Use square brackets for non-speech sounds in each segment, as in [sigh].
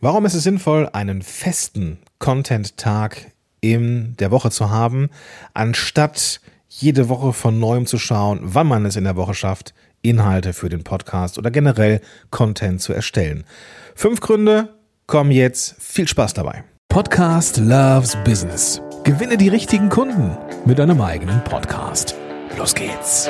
Warum ist es sinnvoll, einen festen Content-Tag in der Woche zu haben, anstatt jede Woche von neuem zu schauen, wann man es in der Woche schafft, Inhalte für den Podcast oder generell Content zu erstellen? Fünf Gründe kommen jetzt. Viel Spaß dabei. Podcast Loves Business. Gewinne die richtigen Kunden mit deinem eigenen Podcast. Los geht's.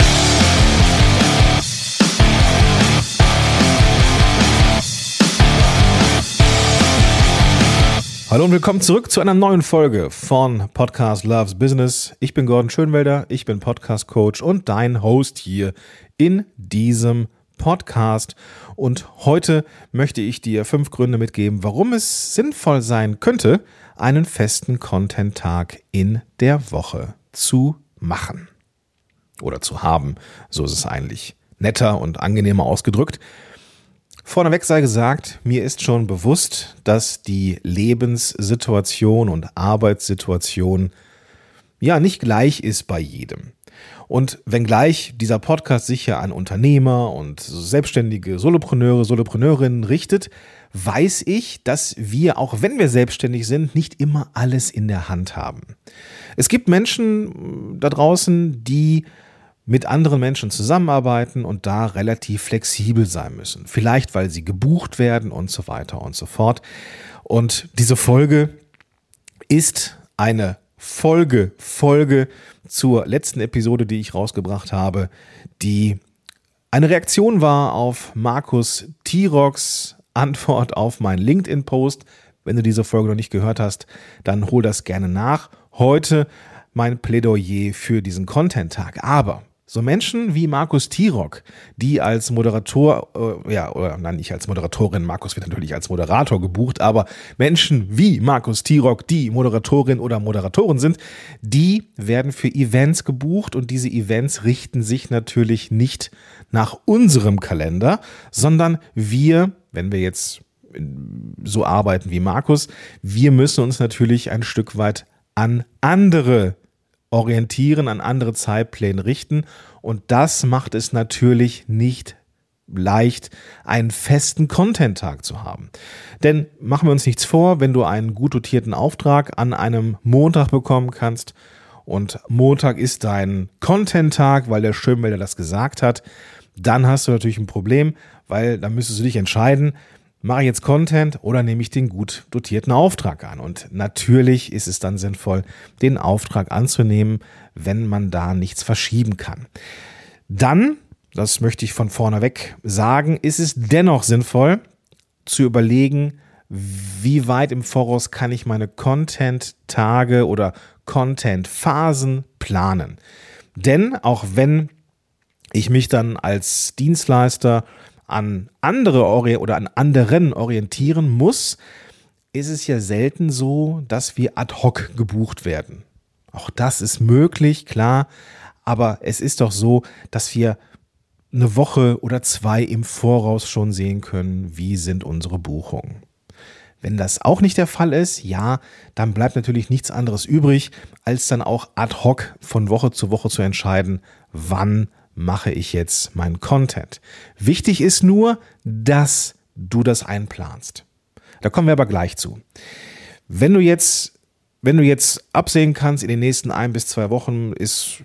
Hallo und willkommen zurück zu einer neuen Folge von Podcast Loves Business. Ich bin Gordon Schönwelder, ich bin Podcast Coach und dein Host hier in diesem Podcast. Und heute möchte ich dir fünf Gründe mitgeben, warum es sinnvoll sein könnte, einen festen Content-Tag in der Woche zu machen. Oder zu haben. So ist es eigentlich netter und angenehmer ausgedrückt. Vorneweg sei gesagt, mir ist schon bewusst, dass die Lebenssituation und Arbeitssituation ja nicht gleich ist bei jedem. Und wenngleich dieser Podcast sich ja an Unternehmer und selbstständige Solopreneure, Solopreneurinnen richtet, weiß ich, dass wir, auch wenn wir selbstständig sind, nicht immer alles in der Hand haben. Es gibt Menschen da draußen, die mit anderen Menschen zusammenarbeiten und da relativ flexibel sein müssen. Vielleicht, weil sie gebucht werden und so weiter und so fort. Und diese Folge ist eine Folge, Folge zur letzten Episode, die ich rausgebracht habe, die eine Reaktion war auf Markus Tirox Antwort auf meinen LinkedIn-Post. Wenn du diese Folge noch nicht gehört hast, dann hol das gerne nach. Heute mein Plädoyer für diesen Content-Tag. Aber so Menschen wie Markus Tirock, die als Moderator, äh, ja, oder nein, nicht als Moderatorin, Markus wird natürlich als Moderator gebucht, aber Menschen wie Markus Tirock, die Moderatorin oder Moderatoren sind, die werden für Events gebucht und diese Events richten sich natürlich nicht nach unserem Kalender, sondern wir, wenn wir jetzt so arbeiten wie Markus, wir müssen uns natürlich ein Stück weit an andere orientieren, an andere Zeitpläne richten. Und das macht es natürlich nicht leicht, einen festen Content-Tag zu haben. Denn machen wir uns nichts vor, wenn du einen gut dotierten Auftrag an einem Montag bekommen kannst und Montag ist dein Content-Tag, weil der Schönwälder das gesagt hat, dann hast du natürlich ein Problem, weil dann müsstest du dich entscheiden, mache ich jetzt Content oder nehme ich den gut dotierten Auftrag an? Und natürlich ist es dann sinnvoll, den Auftrag anzunehmen, wenn man da nichts verschieben kann. Dann, das möchte ich von vorne weg sagen, ist es dennoch sinnvoll zu überlegen, wie weit im Voraus kann ich meine Content-Tage oder Content-Phasen planen. Denn auch wenn ich mich dann als Dienstleister an andere oder an anderen orientieren muss, ist es ja selten so, dass wir ad hoc gebucht werden. Auch das ist möglich, klar, aber es ist doch so, dass wir eine Woche oder zwei im Voraus schon sehen können, wie sind unsere Buchungen. Wenn das auch nicht der Fall ist, ja, dann bleibt natürlich nichts anderes übrig, als dann auch ad hoc von Woche zu Woche zu entscheiden, wann mache ich jetzt meinen Content. Wichtig ist nur, dass du das einplanst. Da kommen wir aber gleich zu. Wenn du jetzt, wenn du jetzt absehen kannst, in den nächsten ein bis zwei Wochen ist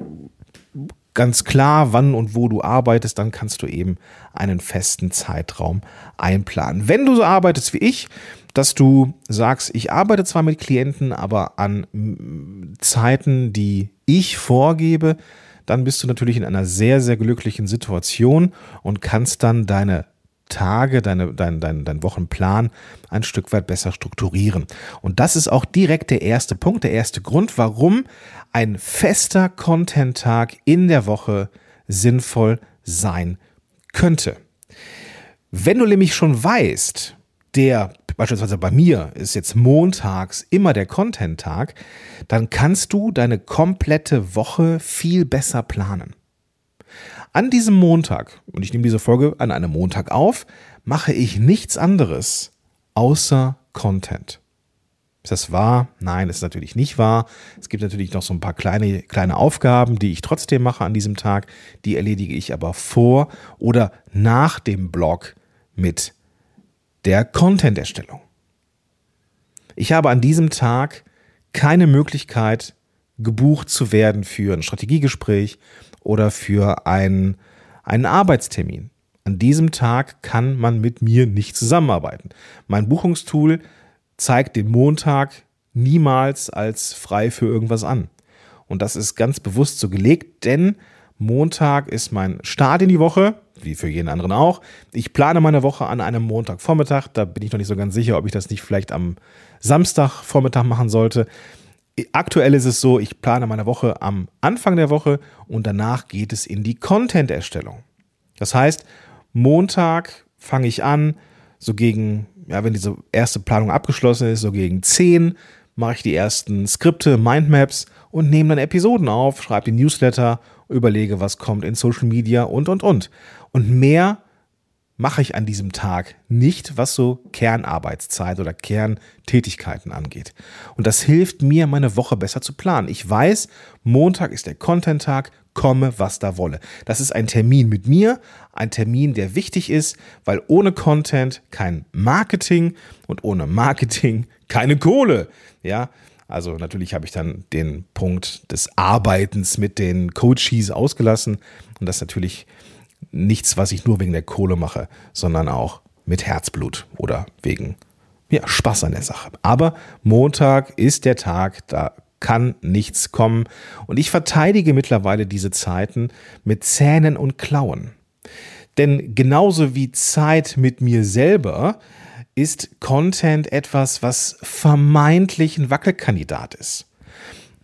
ganz klar, wann und wo du arbeitest, dann kannst du eben einen festen Zeitraum einplanen. Wenn du so arbeitest wie ich, dass du sagst, ich arbeite zwar mit Klienten, aber an Zeiten, die ich vorgebe, dann bist du natürlich in einer sehr, sehr glücklichen Situation und kannst dann deine Tage, deine, dein, dein, dein Wochenplan ein Stück weit besser strukturieren. Und das ist auch direkt der erste Punkt, der erste Grund, warum ein fester Content-Tag in der Woche sinnvoll sein könnte. Wenn du nämlich schon weißt, der beispielsweise bei mir ist jetzt montags immer der Content-Tag, dann kannst du deine komplette Woche viel besser planen. An diesem Montag, und ich nehme diese Folge an einem Montag auf, mache ich nichts anderes außer Content. Ist das wahr? Nein, ist natürlich nicht wahr. Es gibt natürlich noch so ein paar kleine, kleine Aufgaben, die ich trotzdem mache an diesem Tag. Die erledige ich aber vor oder nach dem Blog mit der Content-Erstellung. Ich habe an diesem Tag keine Möglichkeit, gebucht zu werden für ein Strategiegespräch oder für einen, einen Arbeitstermin. An diesem Tag kann man mit mir nicht zusammenarbeiten. Mein Buchungstool zeigt den Montag niemals als frei für irgendwas an. Und das ist ganz bewusst so gelegt, denn Montag ist mein Start in die Woche, wie für jeden anderen auch. Ich plane meine Woche an einem Montagvormittag. Da bin ich noch nicht so ganz sicher, ob ich das nicht vielleicht am Samstagvormittag machen sollte. Aktuell ist es so, ich plane meine Woche am Anfang der Woche und danach geht es in die Content-Erstellung. Das heißt, Montag fange ich an, so gegen, ja, wenn diese erste Planung abgeschlossen ist, so gegen 10 mache ich die ersten Skripte, Mindmaps und nehme dann Episoden auf, schreibe die Newsletter, überlege, was kommt in Social Media und, und, und. Und mehr mache ich an diesem Tag nicht, was so Kernarbeitszeit oder Kerntätigkeiten angeht. Und das hilft mir, meine Woche besser zu planen. Ich weiß, Montag ist der Content-Tag, komme, was da wolle. Das ist ein Termin mit mir, ein Termin, der wichtig ist, weil ohne Content kein Marketing und ohne Marketing [laughs] keine Kohle. Ja, also natürlich habe ich dann den Punkt des Arbeitens mit den Coaches ausgelassen und das natürlich nichts, was ich nur wegen der Kohle mache, sondern auch mit Herzblut oder wegen ja, Spaß an der Sache. Aber Montag ist der Tag, da kann nichts kommen. Und ich verteidige mittlerweile diese Zeiten mit Zähnen und Klauen. Denn genauso wie Zeit mit mir selber ist Content etwas, was vermeintlich ein Wackelkandidat ist.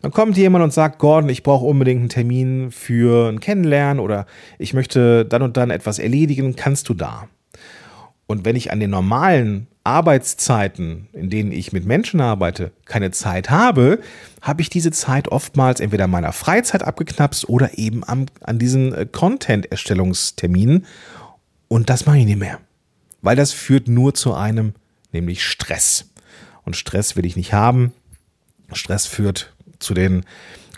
Dann kommt jemand und sagt, Gordon, ich brauche unbedingt einen Termin für ein Kennenlernen oder ich möchte dann und dann etwas erledigen, kannst du da? Und wenn ich an den normalen Arbeitszeiten, in denen ich mit Menschen arbeite, keine Zeit habe, habe ich diese Zeit oftmals entweder in meiner Freizeit abgeknapst oder eben am, an diesen äh, Content-Erstellungsterminen. Und das mache ich nicht mehr. Weil das führt nur zu einem, nämlich Stress. Und Stress will ich nicht haben. Stress führt zu den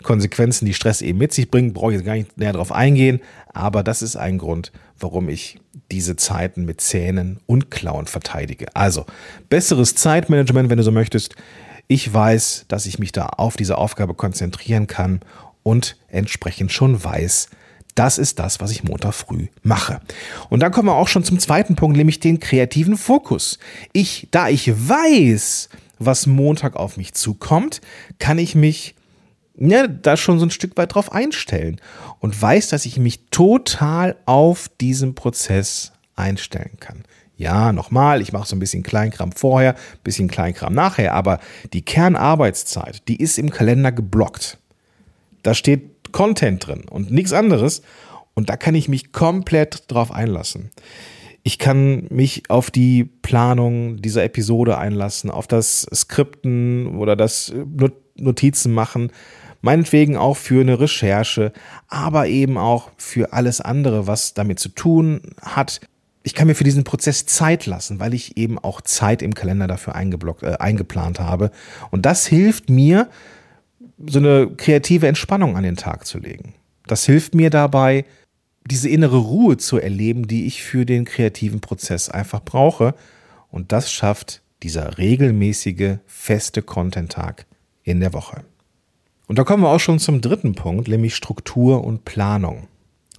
Konsequenzen, die Stress eben mit sich bringt, brauche ich jetzt gar nicht näher darauf eingehen, aber das ist ein Grund, warum ich diese Zeiten mit Zähnen und Klauen verteidige. Also, besseres Zeitmanagement, wenn du so möchtest. Ich weiß, dass ich mich da auf diese Aufgabe konzentrieren kann und entsprechend schon weiß, das ist das, was ich Montag früh mache. Und dann kommen wir auch schon zum zweiten Punkt, nämlich den kreativen Fokus. Ich, da ich weiß, was Montag auf mich zukommt, kann ich mich ja, da schon so ein Stück weit drauf einstellen und weiß, dass ich mich total auf diesen Prozess einstellen kann. Ja, nochmal, ich mache so ein bisschen Kleinkram vorher, bisschen Kleinkram nachher, aber die Kernarbeitszeit, die ist im Kalender geblockt. Da steht Content drin und nichts anderes und da kann ich mich komplett drauf einlassen. Ich kann mich auf die Planung dieser Episode einlassen, auf das Skripten oder das Notizen machen, meinetwegen auch für eine Recherche, aber eben auch für alles andere, was damit zu tun hat. Ich kann mir für diesen Prozess Zeit lassen, weil ich eben auch Zeit im Kalender dafür eingeblockt, äh, eingeplant habe. Und das hilft mir, so eine kreative Entspannung an den Tag zu legen. Das hilft mir dabei, diese innere Ruhe zu erleben, die ich für den kreativen Prozess einfach brauche. Und das schafft dieser regelmäßige, feste Content-Tag in der Woche. Und da kommen wir auch schon zum dritten Punkt, nämlich Struktur und Planung.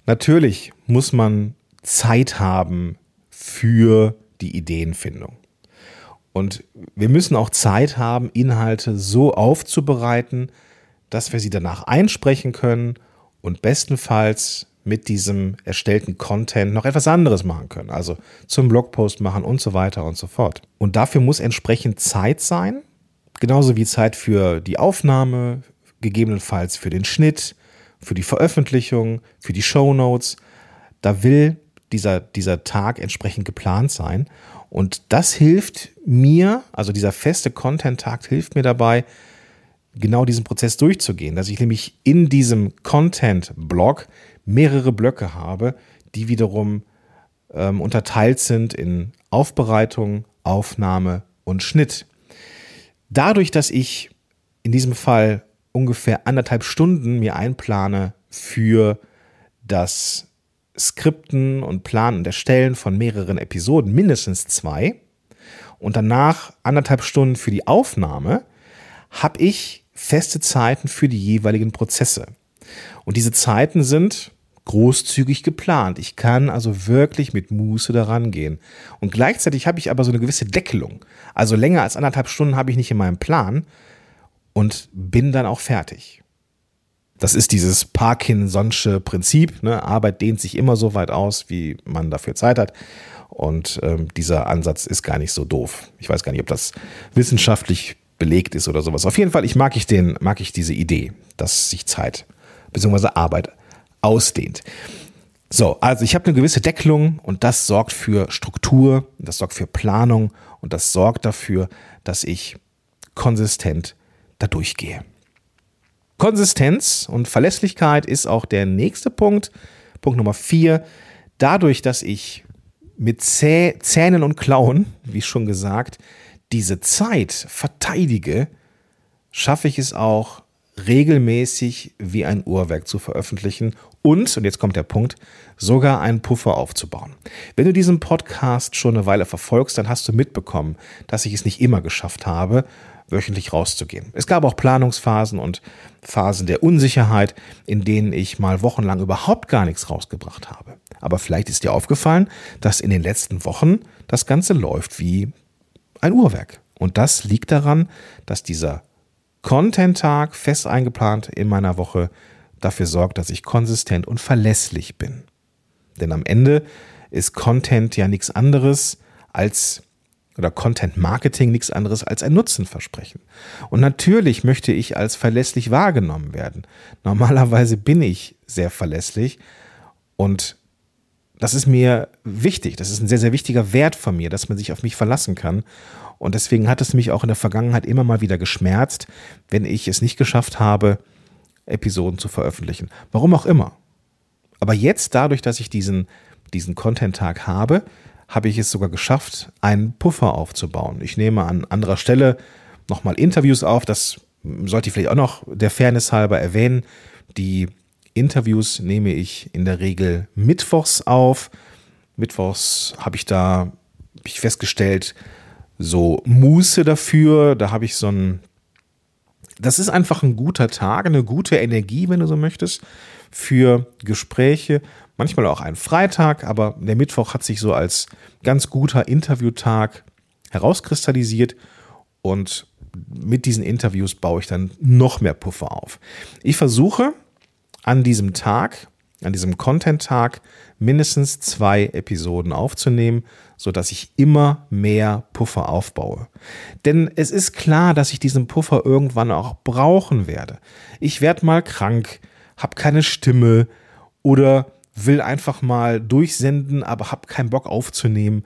Natürlich muss man Zeit haben für die Ideenfindung. Und wir müssen auch Zeit haben, Inhalte so aufzubereiten, dass wir sie danach einsprechen können und bestenfalls mit diesem erstellten Content noch etwas anderes machen können. Also zum Blogpost machen und so weiter und so fort. Und dafür muss entsprechend Zeit sein, genauso wie Zeit für die Aufnahme, gegebenenfalls für den Schnitt, für die Veröffentlichung, für die Show Notes. Da will dieser, dieser Tag entsprechend geplant sein. Und das hilft mir, also dieser feste Content-Tag hilft mir dabei, genau diesen Prozess durchzugehen, dass ich nämlich in diesem Content-Blog mehrere Blöcke habe, die wiederum ähm, unterteilt sind in Aufbereitung, Aufnahme und Schnitt. Dadurch, dass ich in diesem Fall ungefähr anderthalb Stunden mir einplane für das Skripten und Planen und Erstellen von mehreren Episoden, mindestens zwei, und danach anderthalb Stunden für die Aufnahme, habe ich feste Zeiten für die jeweiligen Prozesse. Und diese Zeiten sind großzügig geplant. Ich kann also wirklich mit Muße daran gehen. Und gleichzeitig habe ich aber so eine gewisse Deckelung. Also länger als anderthalb Stunden habe ich nicht in meinem Plan und bin dann auch fertig. Das ist dieses Parkinson'sche Prinzip. Ne? Arbeit dehnt sich immer so weit aus, wie man dafür Zeit hat. Und ähm, dieser Ansatz ist gar nicht so doof. Ich weiß gar nicht, ob das wissenschaftlich belegt ist oder sowas. Auf jeden Fall, ich mag ich den, mag ich diese Idee, dass sich Zeit bzw. Arbeit ausdehnt. So, also ich habe eine gewisse Deckelung und das sorgt für Struktur, das sorgt für Planung und das sorgt dafür, dass ich konsistent da durchgehe. Konsistenz und Verlässlichkeit ist auch der nächste Punkt. Punkt Nummer vier. Dadurch, dass ich mit Zähnen und Klauen, wie schon gesagt, diese Zeit verteidige, schaffe ich es auch regelmäßig wie ein Uhrwerk zu veröffentlichen und, und jetzt kommt der Punkt, sogar einen Puffer aufzubauen. Wenn du diesen Podcast schon eine Weile verfolgst, dann hast du mitbekommen, dass ich es nicht immer geschafft habe, wöchentlich rauszugehen. Es gab auch Planungsphasen und Phasen der Unsicherheit, in denen ich mal wochenlang überhaupt gar nichts rausgebracht habe. Aber vielleicht ist dir aufgefallen, dass in den letzten Wochen das Ganze läuft wie ein Uhrwerk. Und das liegt daran, dass dieser Content-Tag fest eingeplant in meiner Woche dafür sorgt, dass ich konsistent und verlässlich bin. Denn am Ende ist Content ja nichts anderes als oder Content Marketing nichts anderes als ein Nutzenversprechen. Und natürlich möchte ich als verlässlich wahrgenommen werden. Normalerweise bin ich sehr verlässlich und das ist mir wichtig. Das ist ein sehr, sehr wichtiger Wert von mir, dass man sich auf mich verlassen kann. Und deswegen hat es mich auch in der Vergangenheit immer mal wieder geschmerzt, wenn ich es nicht geschafft habe, Episoden zu veröffentlichen. Warum auch immer. Aber jetzt, dadurch, dass ich diesen, diesen Content-Tag habe, habe ich es sogar geschafft, einen Puffer aufzubauen. Ich nehme an anderer Stelle nochmal Interviews auf. Das sollte ich vielleicht auch noch der Fairness halber erwähnen. Die Interviews nehme ich in der Regel mittwochs auf. Mittwochs habe ich da hab ich festgestellt, so Muße dafür. Da habe ich so ein. Das ist einfach ein guter Tag, eine gute Energie, wenn du so möchtest, für Gespräche manchmal auch ein Freitag, aber der Mittwoch hat sich so als ganz guter Interviewtag herauskristallisiert und mit diesen Interviews baue ich dann noch mehr Puffer auf. Ich versuche an diesem Tag, an diesem Content-Tag, mindestens zwei Episoden aufzunehmen, sodass ich immer mehr Puffer aufbaue. Denn es ist klar, dass ich diesen Puffer irgendwann auch brauchen werde. Ich werde mal krank, habe keine Stimme oder will einfach mal durchsenden, aber habe keinen Bock aufzunehmen.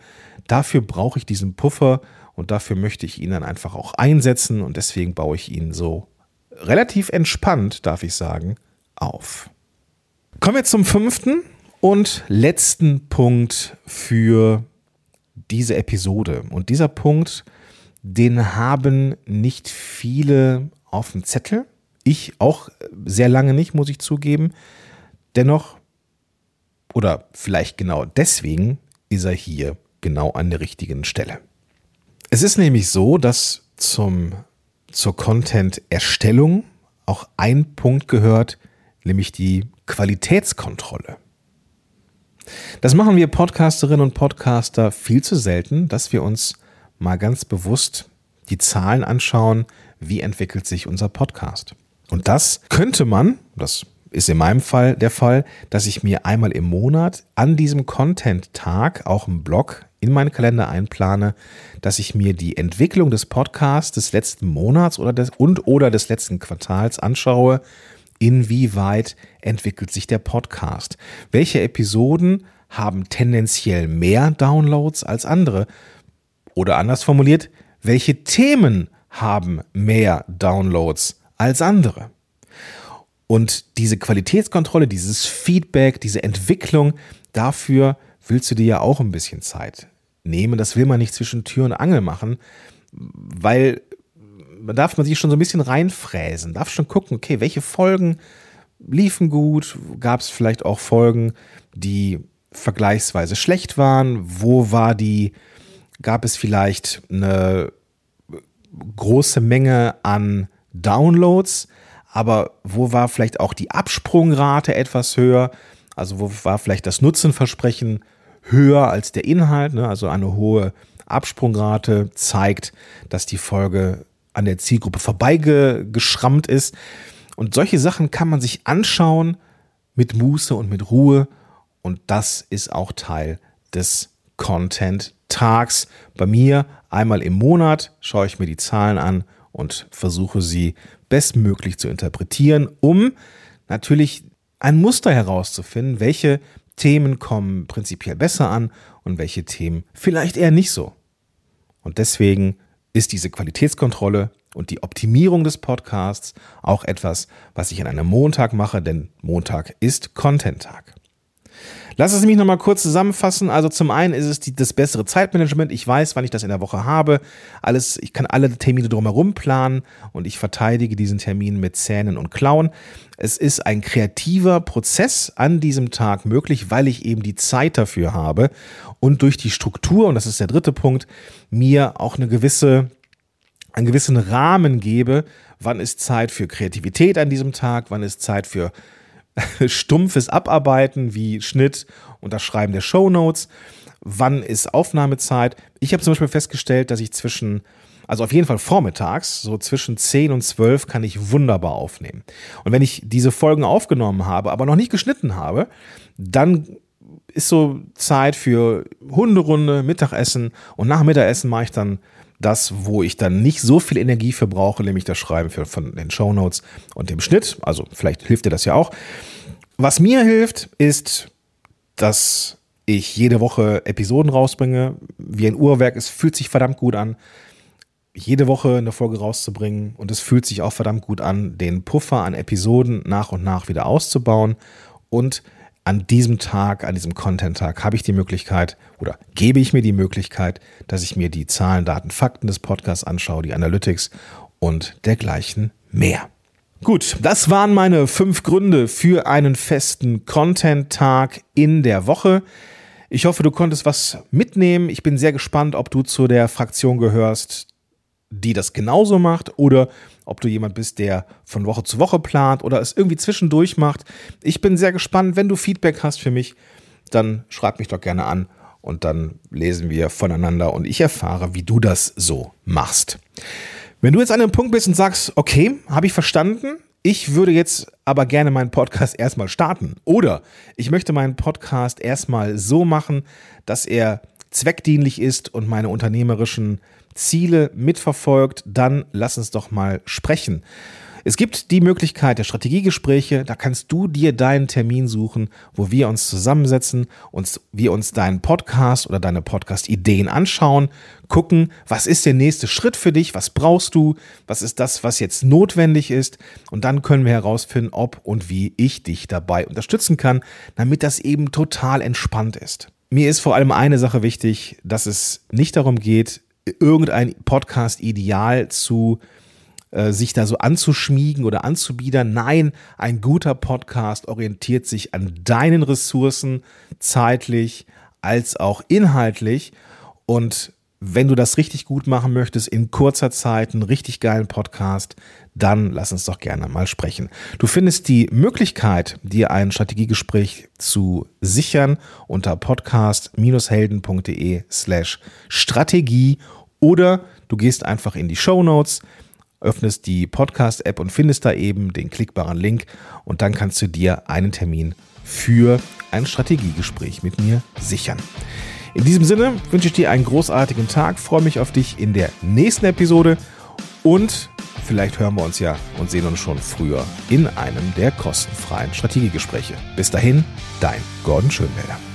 Dafür brauche ich diesen Puffer und dafür möchte ich ihn dann einfach auch einsetzen und deswegen baue ich ihn so relativ entspannt, darf ich sagen, auf. Kommen wir zum fünften und letzten Punkt für diese Episode. Und dieser Punkt, den haben nicht viele auf dem Zettel. Ich auch sehr lange nicht, muss ich zugeben. Dennoch oder vielleicht genau deswegen ist er hier genau an der richtigen Stelle. Es ist nämlich so, dass zum, zur Content-Erstellung auch ein Punkt gehört, nämlich die Qualitätskontrolle. Das machen wir Podcasterinnen und Podcaster viel zu selten, dass wir uns mal ganz bewusst die Zahlen anschauen, wie entwickelt sich unser Podcast. Und das könnte man, das ist in meinem Fall der Fall, dass ich mir einmal im Monat an diesem Content-Tag auch einen Blog in meinen Kalender einplane, dass ich mir die Entwicklung des Podcasts des letzten Monats oder des, und oder des letzten Quartals anschaue. Inwieweit entwickelt sich der Podcast? Welche Episoden haben tendenziell mehr Downloads als andere? Oder anders formuliert, welche Themen haben mehr Downloads als andere? Und diese Qualitätskontrolle, dieses Feedback, diese Entwicklung, dafür willst du dir ja auch ein bisschen Zeit nehmen. Das will man nicht zwischen Tür und Angel machen, weil darf man sich schon so ein bisschen reinfräsen, darf schon gucken, okay, welche Folgen liefen gut, gab es vielleicht auch Folgen, die vergleichsweise schlecht waren, wo war die Gab es vielleicht eine große Menge an Downloads, aber wo war vielleicht auch die Absprungrate etwas höher? Also wo war vielleicht das Nutzenversprechen höher als der Inhalt? Ne? Also eine hohe Absprungrate zeigt, dass die Folge an der Zielgruppe vorbeigeschrammt ist. Und solche Sachen kann man sich anschauen mit Muße und mit Ruhe. Und das ist auch Teil des Content-Tags. Bei mir einmal im Monat schaue ich mir die Zahlen an und versuche sie bestmöglich zu interpretieren, um natürlich ein Muster herauszufinden, welche Themen kommen prinzipiell besser an und welche Themen vielleicht eher nicht so. Und deswegen ist diese Qualitätskontrolle und die Optimierung des Podcasts auch etwas, was ich an einem Montag mache, denn Montag ist Content-Tag. Lass es mich nochmal kurz zusammenfassen. Also zum einen ist es die, das bessere Zeitmanagement. Ich weiß, wann ich das in der Woche habe. Alles, ich kann alle Termine drumherum planen und ich verteidige diesen Termin mit Zähnen und Klauen. Es ist ein kreativer Prozess an diesem Tag möglich, weil ich eben die Zeit dafür habe und durch die Struktur, und das ist der dritte Punkt, mir auch eine gewisse, einen gewissen Rahmen gebe, wann ist Zeit für Kreativität an diesem Tag, wann ist Zeit für [laughs] stumpfes Abarbeiten wie Schnitt und das Schreiben der Show Notes. Wann ist Aufnahmezeit? Ich habe zum Beispiel festgestellt, dass ich zwischen, also auf jeden Fall vormittags, so zwischen 10 und 12 kann ich wunderbar aufnehmen. Und wenn ich diese Folgen aufgenommen habe, aber noch nicht geschnitten habe, dann ist so Zeit für Hunderunde, Mittagessen und nach Mittagessen mache ich dann das, wo ich dann nicht so viel Energie für brauche, nämlich das Schreiben für, von den Show Notes und dem Schnitt. Also vielleicht hilft dir das ja auch. Was mir hilft, ist, dass ich jede Woche Episoden rausbringe. Wie ein Uhrwerk, es fühlt sich verdammt gut an, jede Woche eine Folge rauszubringen. Und es fühlt sich auch verdammt gut an, den Puffer an Episoden nach und nach wieder auszubauen und an diesem Tag, an diesem Content-Tag, habe ich die Möglichkeit oder gebe ich mir die Möglichkeit, dass ich mir die Zahlen, Daten, Fakten des Podcasts anschaue, die Analytics und dergleichen mehr. Gut, das waren meine fünf Gründe für einen festen Content-Tag in der Woche. Ich hoffe, du konntest was mitnehmen. Ich bin sehr gespannt, ob du zu der Fraktion gehörst, die das genauso macht oder ob du jemand bist, der von Woche zu Woche plant oder es irgendwie zwischendurch macht. Ich bin sehr gespannt. Wenn du Feedback hast für mich, dann schreib mich doch gerne an und dann lesen wir voneinander und ich erfahre, wie du das so machst. Wenn du jetzt an einem Punkt bist und sagst, okay, habe ich verstanden, ich würde jetzt aber gerne meinen Podcast erstmal starten oder ich möchte meinen Podcast erstmal so machen, dass er zweckdienlich ist und meine unternehmerischen Ziele mitverfolgt, dann lass uns doch mal sprechen. Es gibt die Möglichkeit der Strategiegespräche, da kannst du dir deinen Termin suchen, wo wir uns zusammensetzen, und wir uns deinen Podcast oder deine Podcast-Ideen anschauen, gucken, was ist der nächste Schritt für dich, was brauchst du, was ist das, was jetzt notwendig ist und dann können wir herausfinden, ob und wie ich dich dabei unterstützen kann, damit das eben total entspannt ist. Mir ist vor allem eine Sache wichtig, dass es nicht darum geht, irgendein Podcast-Ideal zu äh, sich da so anzuschmiegen oder anzubiedern. Nein, ein guter Podcast orientiert sich an deinen Ressourcen, zeitlich als auch inhaltlich. Und wenn du das richtig gut machen möchtest, in kurzer Zeit einen richtig geilen Podcast, dann lass uns doch gerne mal sprechen. Du findest die Möglichkeit, dir ein Strategiegespräch zu sichern unter podcast-helden.de slash Strategie oder du gehst einfach in die Show Notes, öffnest die Podcast-App und findest da eben den klickbaren Link und dann kannst du dir einen Termin für ein Strategiegespräch mit mir sichern. In diesem Sinne wünsche ich dir einen großartigen Tag, freue mich auf dich in der nächsten Episode und vielleicht hören wir uns ja und sehen uns schon früher in einem der kostenfreien Strategiegespräche. Bis dahin, dein Gordon Schönwälder.